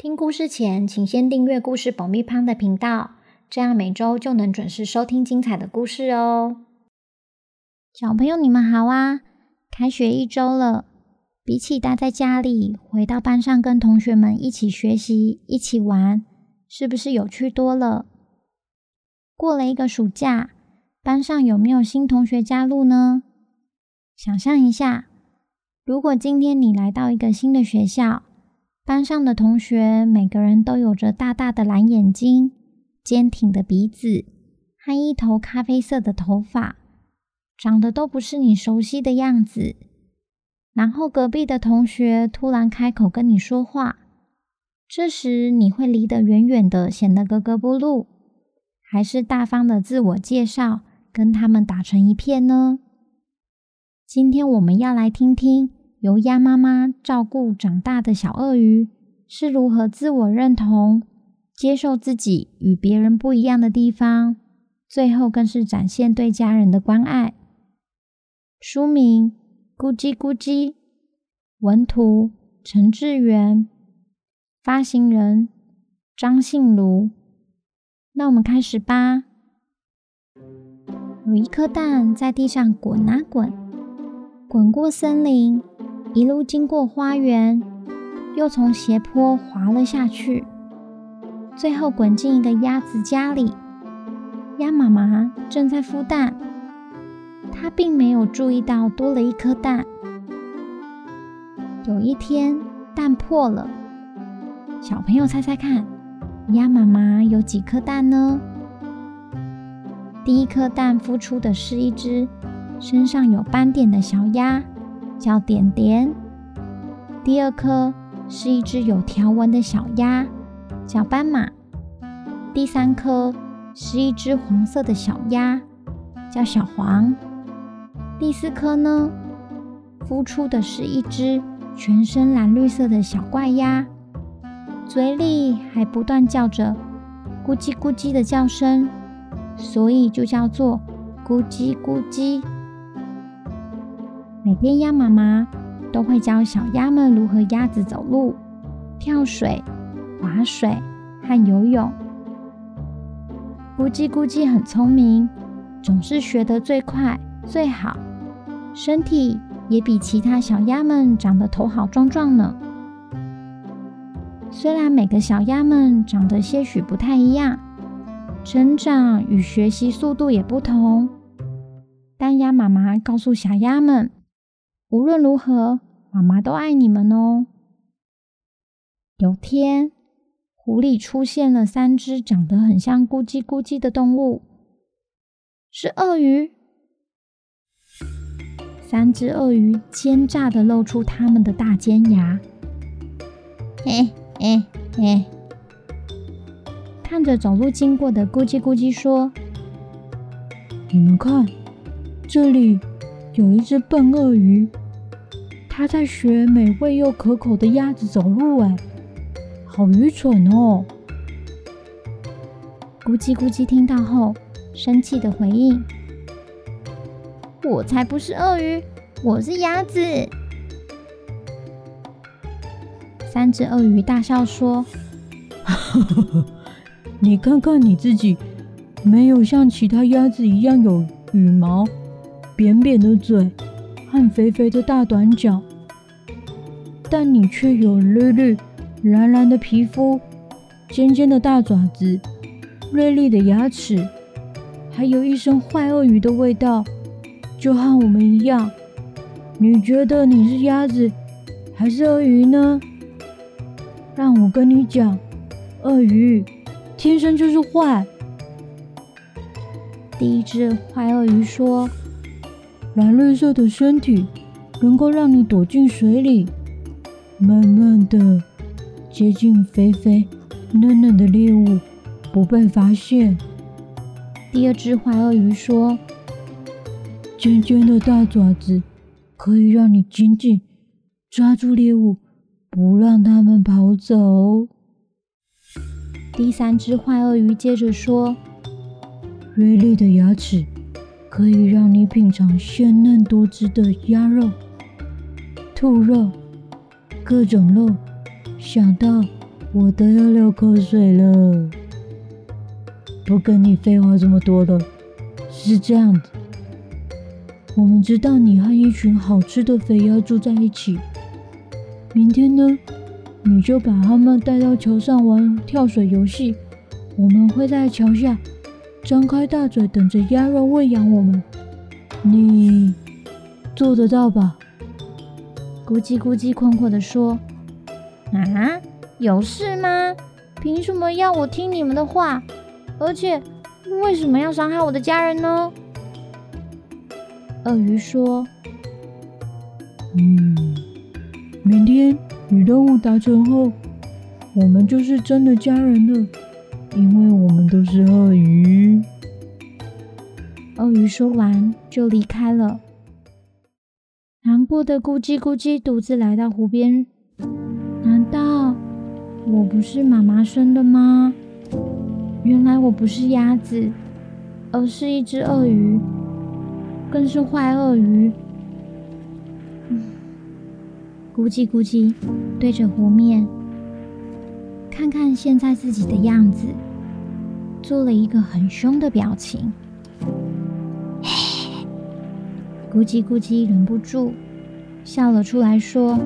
听故事前，请先订阅故事爆米花的频道，这样每周就能准时收听精彩的故事哦。小朋友，你们好啊！开学一周了，比起待在家里，回到班上跟同学们一起学习、一起玩，是不是有趣多了？过了一个暑假，班上有没有新同学加入呢？想象一下，如果今天你来到一个新的学校，班上的同学每个人都有着大大的蓝眼睛、坚挺的鼻子和一头咖啡色的头发。长得都不是你熟悉的样子，然后隔壁的同学突然开口跟你说话，这时你会离得远远的，显得格格不入，还是大方的自我介绍，跟他们打成一片呢？今天我们要来听听由鸭妈妈照顾长大的小鳄鱼是如何自我认同、接受自己与别人不一样的地方，最后更是展现对家人的关爱。书名：咕叽咕叽，文图：陈志源，发行人：张信如。那我们开始吧。有一颗蛋在地上滚啊滚，滚过森林，一路经过花园，又从斜坡滑了下去，最后滚进一个鸭子家里。鸭妈妈正在孵蛋。她并没有注意到多了一颗蛋。有一天，蛋破了。小朋友猜猜看，鸭妈妈有几颗蛋呢？第一颗蛋孵出的是一只身上有斑点的小鸭，叫点点。第二颗是一只有条纹的小鸭，叫斑马。第三颗是一只黄色的小鸭，叫小黄。第四颗呢，孵出的是一只全身蓝绿色的小怪鸭，嘴里还不断叫着“咕叽咕叽”的叫声，所以就叫做“咕叽咕叽”。每天鸭妈妈都会教小鸭们如何鸭子走路、跳水、划水和游泳。咕叽咕叽很聪明，总是学得最快最好。身体也比其他小鸭们长得头好壮壮呢。虽然每个小鸭们长得些许不太一样，成长与学习速度也不同，但鸭妈妈告诉小鸭们，无论如何，妈妈都爱你们哦。有天，湖里出现了三只长得很像咕叽咕叽的动物，是鳄鱼。三只鳄鱼奸诈的露出它们的大尖牙，哎哎哎！看着走路经过的咕叽咕叽说：“你们看，这里有一只笨鳄鱼，它在学美味又可口的鸭子走路，哎，好愚蠢哦！”咕叽咕叽听到后，生气地回应。我才不是鳄鱼，我是鸭子。三只鳄鱼大笑说：“ 你看看你自己，没有像其他鸭子一样有羽毛、扁扁的嘴和肥肥的大短脚，但你却有绿绿、蓝蓝的皮肤、尖尖的大爪子、锐利的牙齿，还有一身坏鳄鱼的味道。”就和我们一样，你觉得你是鸭子还是鳄鱼呢？让我跟你讲，鳄鱼天生就是坏。第一只坏鳄鱼说：“蓝绿色的身体能够让你躲进水里，慢慢的接近肥肥嫩嫩的猎物，不被发现。第二只坏鳄鱼说：“尖尖的大爪子可以让你紧紧抓住猎物，不让它们跑走。”第三只坏鳄鱼接着说：“锐利的牙齿可以让你品尝鲜嫩多汁的鸭肉、兔肉，各种肉，想到我都要流口水了。”不跟你废话这么多了，是这样的。我们知道你和一群好吃的肥鸭住在一起。明天呢，你就把他们带到桥上玩跳水游戏。我们会在桥下张开大嘴，等着鸭肉喂养我们。你做得到吧？咕叽咕叽困惑地说：“啊，有事吗？凭什么要我听你们的话？”而且，为什么要伤害我的家人呢？鳄鱼说：“嗯，明天与任务达成后，我们就是真的家人了，因为我们都是鳄鱼。”鳄鱼说完就离开了。难过的咕叽咕叽独自来到湖边。难道我不是妈妈生的吗？原来我不是鸭子，而是一只鳄鱼，更是坏鳄鱼。咕叽咕叽对着湖面，看看现在自己的样子，做了一个很凶的表情。咕叽咕叽忍不住笑了出来，说：“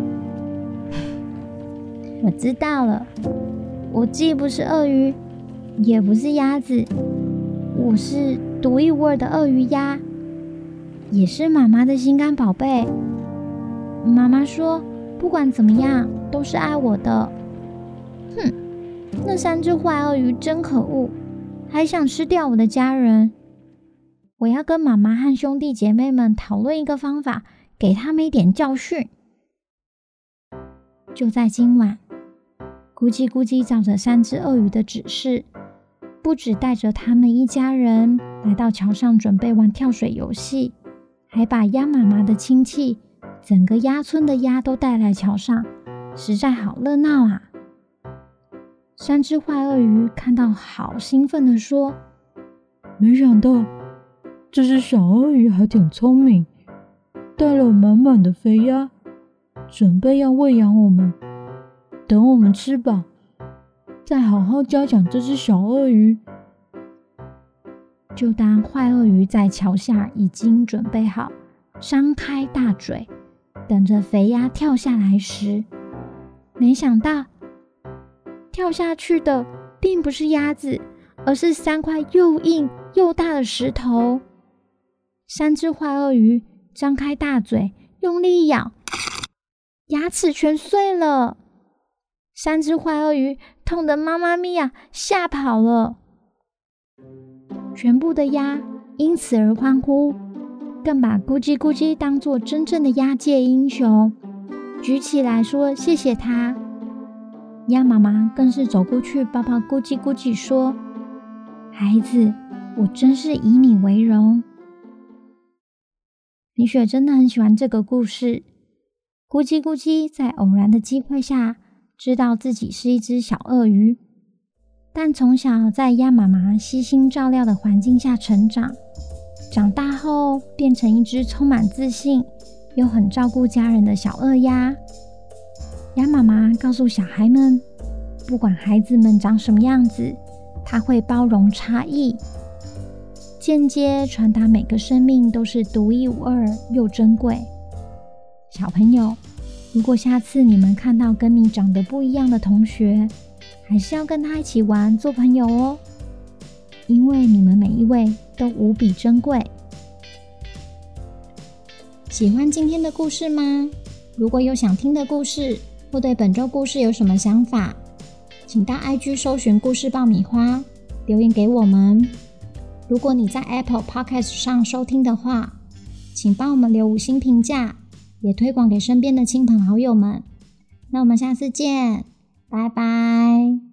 我知道了，我既不是鳄鱼。”也不是鸭子，我是独一无二的鳄鱼鸭，也是妈妈的心肝宝贝。妈妈说，不管怎么样，都是爱我的。哼，那三只坏鳄鱼真可恶，还想吃掉我的家人。我要跟妈妈和兄弟姐妹们讨论一个方法，给他们一点教训。就在今晚，咕叽咕叽照着三只鳄鱼的指示。不只带着他们一家人来到桥上准备玩跳水游戏，还把鸭妈妈的亲戚、整个鸭村的鸭都带来桥上，实在好热闹啊！三只坏鳄鱼看到，好兴奋地说：“没想到这只小鳄鱼还挺聪明，带了满满的肥鸭，准备要喂养我们，等我们吃饱。”再好好嘉奖这只小鳄鱼。就当坏鳄鱼在桥下已经准备好，张开大嘴，等着肥鸭跳下来时，没想到跳下去的并不是鸭子，而是三块又硬又大的石头。三只坏鳄鱼张开大嘴，用力咬，牙齿全碎了。三只坏鳄鱼痛得妈妈咪呀，吓跑了。全部的鸭因此而欢呼，更把咕叽咕叽当作真正的鸭界英雄，举起来说谢谢他。鸭妈妈更是走过去抱抱咕叽咕叽说：“孩子，我真是以你为荣。”米雪真的很喜欢这个故事。咕叽咕叽在偶然的机会下。知道自己是一只小鳄鱼，但从小在鸭妈妈悉心照料的环境下成长，长大后变成一只充满自信又很照顾家人的小鳄鸭。鸭妈妈告诉小孩们，不管孩子们长什么样子，她会包容差异，间接传达每个生命都是独一无二又珍贵。小朋友。如果下次你们看到跟你长得不一样的同学，还是要跟他一起玩，做朋友哦，因为你们每一位都无比珍贵。喜欢今天的故事吗？如果有想听的故事，或对本周故事有什么想法，请到 IG 搜寻故事爆米花，留言给我们。如果你在 Apple Podcast 上收听的话，请帮我们留五星评价。也推广给身边的亲朋好友们。那我们下次见，拜拜。